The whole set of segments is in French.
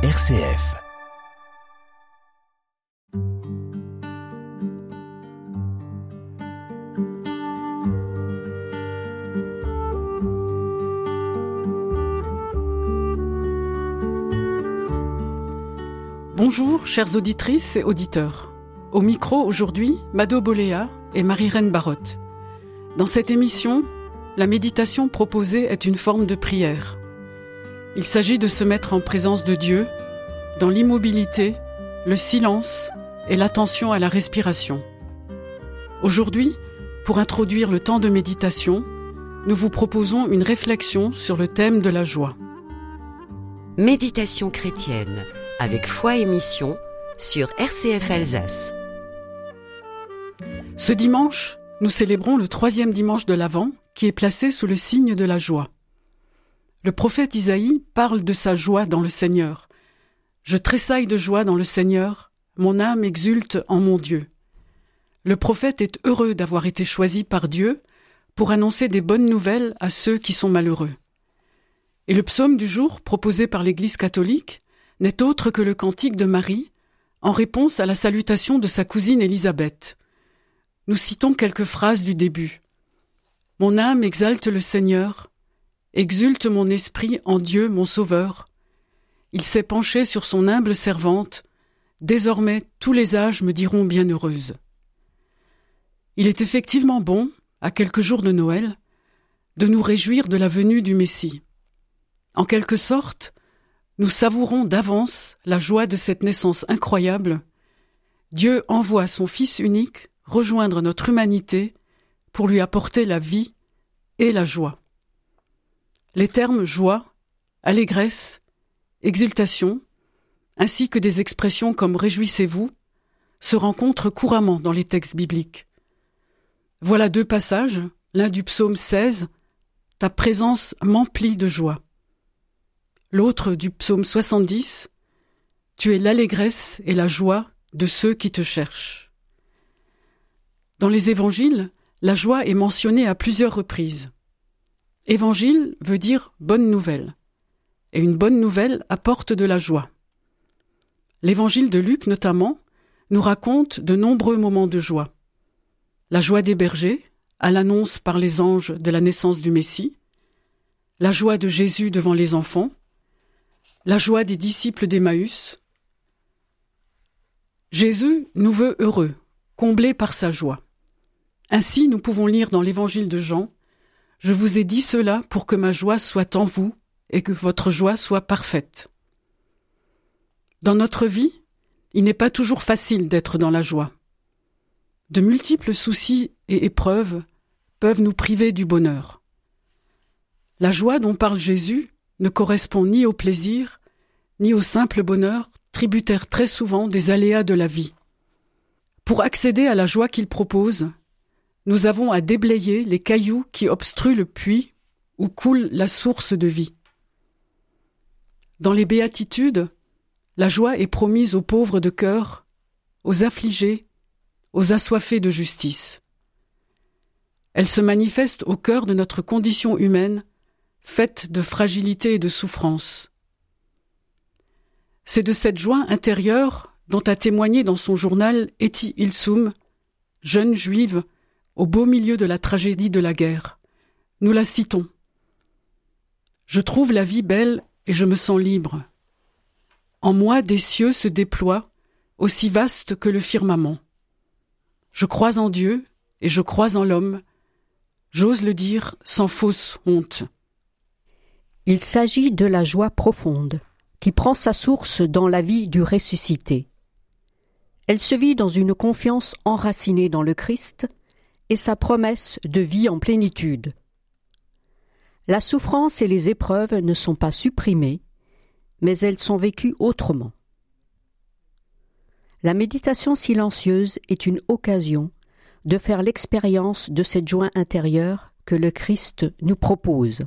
RCF. Bonjour, chères auditrices et auditeurs. Au micro aujourd'hui, Mado Boléa et Marie-Reine Barotte. Dans cette émission, la méditation proposée est une forme de prière. Il s'agit de se mettre en présence de Dieu, dans l'immobilité, le silence et l'attention à la respiration. Aujourd'hui, pour introduire le temps de méditation, nous vous proposons une réflexion sur le thème de la joie. Méditation chrétienne avec foi et mission sur RCF Alsace. Ce dimanche, nous célébrons le troisième dimanche de l'Avent qui est placé sous le signe de la joie. Le prophète Isaïe parle de sa joie dans le Seigneur. Je tressaille de joie dans le Seigneur, mon âme exulte en mon Dieu. Le prophète est heureux d'avoir été choisi par Dieu pour annoncer des bonnes nouvelles à ceux qui sont malheureux. Et le psaume du jour proposé par l'Église catholique n'est autre que le cantique de Marie en réponse à la salutation de sa cousine Élisabeth. Nous citons quelques phrases du début. Mon âme exalte le Seigneur, exulte mon esprit en Dieu mon Sauveur. Il s'est penché sur son humble servante, désormais tous les âges me diront bienheureuse. Il est effectivement bon, à quelques jours de Noël, de nous réjouir de la venue du Messie. En quelque sorte, nous savourons d'avance la joie de cette naissance incroyable. Dieu envoie son Fils unique rejoindre notre humanité pour lui apporter la vie et la joie. Les termes joie, allégresse, exultation, ainsi que des expressions comme réjouissez-vous, se rencontrent couramment dans les textes bibliques. Voilà deux passages, l'un du psaume 16, Ta présence m'emplit de joie. L'autre du psaume 70, Tu es l'allégresse et la joie de ceux qui te cherchent. Dans les évangiles, la joie est mentionnée à plusieurs reprises. Évangile veut dire bonne nouvelle, et une bonne nouvelle apporte de la joie. L'évangile de Luc notamment nous raconte de nombreux moments de joie. La joie des bergers, à l'annonce par les anges de la naissance du Messie, la joie de Jésus devant les enfants, la joie des disciples d'Emmaüs. Jésus nous veut heureux, comblés par sa joie. Ainsi, nous pouvons lire dans l'évangile de Jean Je vous ai dit cela pour que ma joie soit en vous et que votre joie soit parfaite. Dans notre vie, il n'est pas toujours facile d'être dans la joie. De multiples soucis et épreuves peuvent nous priver du bonheur. La joie dont parle Jésus ne correspond ni au plaisir, ni au simple bonheur, tributaire très souvent des aléas de la vie. Pour accéder à la joie qu'il propose, nous avons à déblayer les cailloux qui obstruent le puits où coule la source de vie. Dans les béatitudes, la joie est promise aux pauvres de cœur, aux affligés, aux assoiffés de justice. Elle se manifeste au cœur de notre condition humaine, faite de fragilité et de souffrance. C'est de cette joie intérieure dont a témoigné dans son journal Eti Ilsum, jeune juive au beau milieu de la tragédie de la guerre. Nous la citons. Je trouve la vie belle et je me sens libre. En moi des cieux se déploient, aussi vastes que le firmament. Je crois en Dieu et je crois en l'homme. J'ose le dire sans fausse honte. Il s'agit de la joie profonde, qui prend sa source dans la vie du ressuscité. Elle se vit dans une confiance enracinée dans le Christ et sa promesse de vie en plénitude. La souffrance et les épreuves ne sont pas supprimées, mais elles sont vécues autrement. La méditation silencieuse est une occasion de faire l'expérience de cette joie intérieure que le Christ nous propose.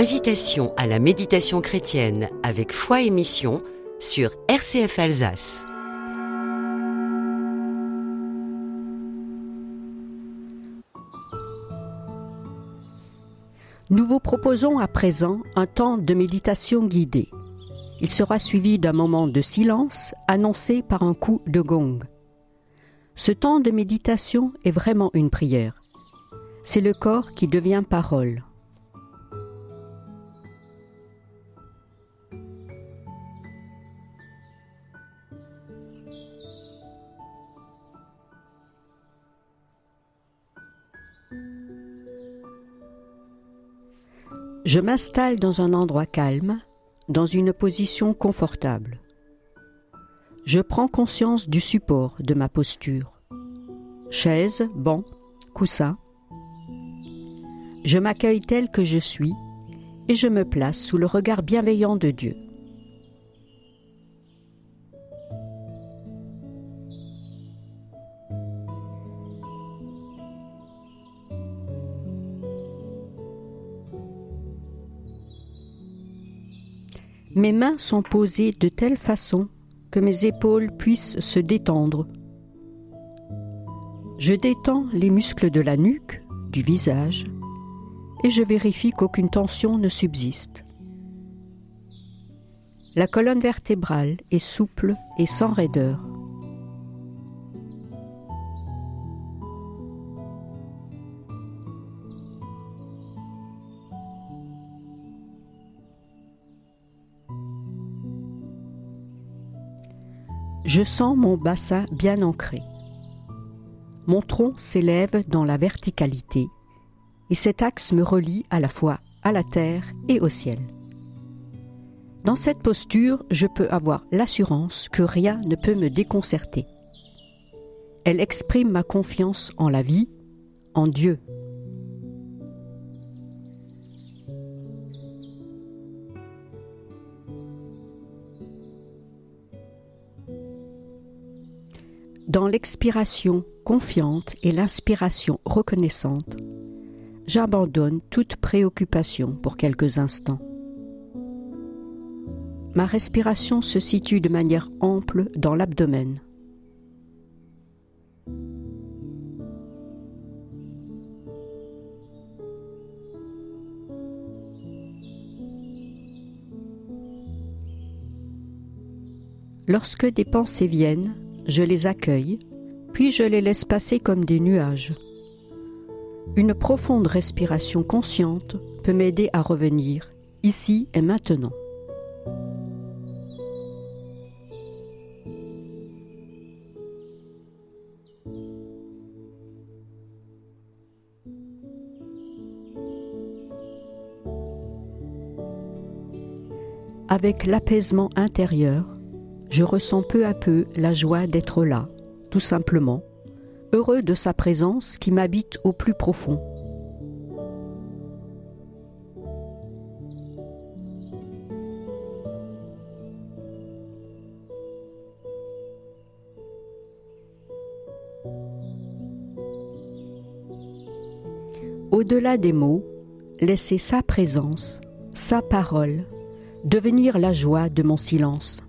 Invitation à la méditation chrétienne avec foi et mission sur RCF Alsace. Nous vous proposons à présent un temps de méditation guidée. Il sera suivi d'un moment de silence annoncé par un coup de gong. Ce temps de méditation est vraiment une prière. C'est le corps qui devient parole. Je m'installe dans un endroit calme, dans une position confortable. Je prends conscience du support de ma posture. Chaise, banc, coussin. Je m'accueille tel que je suis et je me place sous le regard bienveillant de Dieu. Mes mains sont posées de telle façon que mes épaules puissent se détendre. Je détends les muscles de la nuque, du visage, et je vérifie qu'aucune tension ne subsiste. La colonne vertébrale est souple et sans raideur. Je sens mon bassin bien ancré. Mon tronc s'élève dans la verticalité et cet axe me relie à la fois à la terre et au ciel. Dans cette posture, je peux avoir l'assurance que rien ne peut me déconcerter. Elle exprime ma confiance en la vie, en Dieu Dans l'expiration confiante et l'inspiration reconnaissante, j'abandonne toute préoccupation pour quelques instants. Ma respiration se situe de manière ample dans l'abdomen. Lorsque des pensées viennent, je les accueille, puis je les laisse passer comme des nuages. Une profonde respiration consciente peut m'aider à revenir, ici et maintenant. Avec l'apaisement intérieur, je ressens peu à peu la joie d'être là, tout simplement, heureux de sa présence qui m'habite au plus profond. Au-delà des mots, laisser sa présence, sa parole, devenir la joie de mon silence.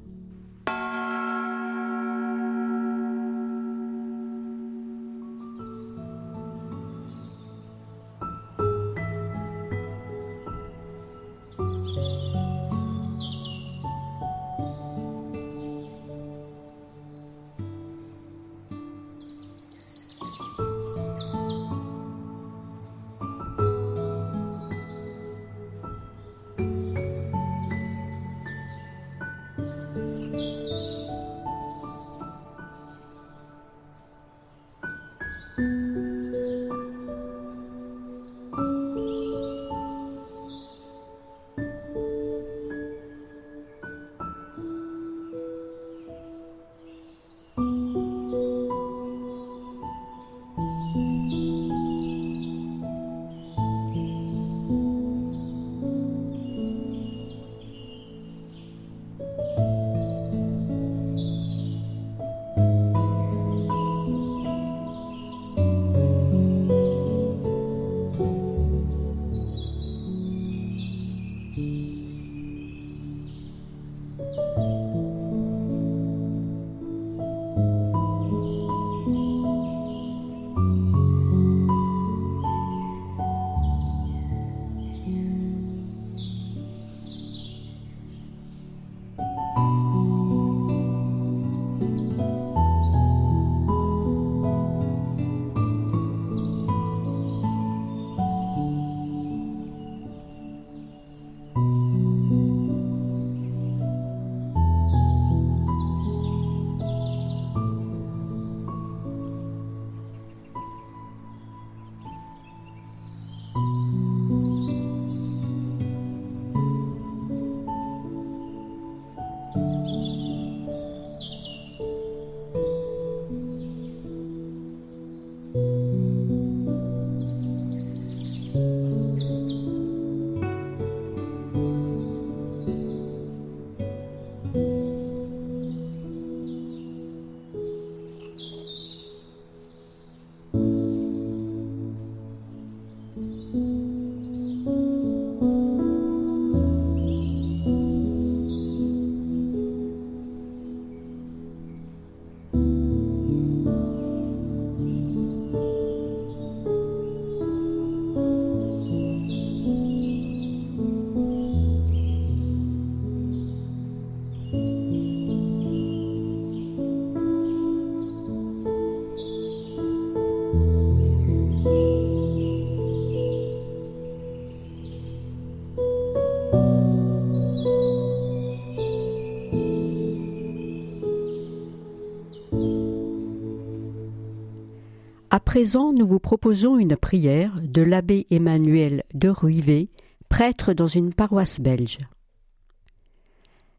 À présent, nous vous proposons une prière de l'abbé Emmanuel de Ruivet, prêtre dans une paroisse belge.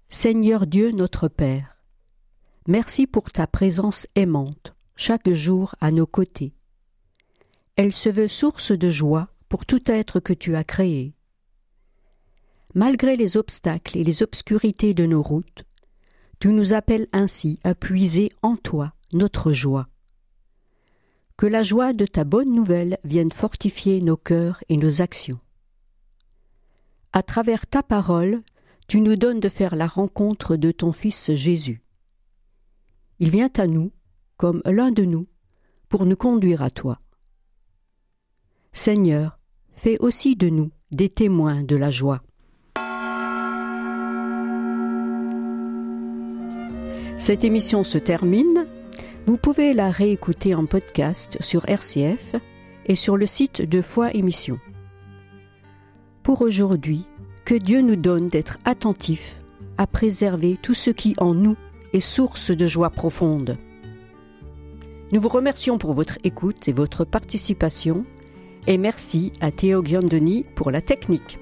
Seigneur Dieu notre Père, merci pour ta présence aimante, chaque jour à nos côtés. Elle se veut source de joie pour tout être que tu as créé. Malgré les obstacles et les obscurités de nos routes, tu nous appelles ainsi à puiser en toi notre joie que la joie de ta bonne nouvelle vienne fortifier nos cœurs et nos actions. À travers ta parole, tu nous donnes de faire la rencontre de ton Fils Jésus. Il vient à nous, comme l'un de nous, pour nous conduire à toi. Seigneur, fais aussi de nous des témoins de la joie. Cette émission se termine. Vous pouvez la réécouter en podcast sur RCF et sur le site de Foi Émission. Pour aujourd'hui, que Dieu nous donne d'être attentifs à préserver tout ce qui en nous est source de joie profonde. Nous vous remercions pour votre écoute et votre participation et merci à Théo Giandoni pour la technique.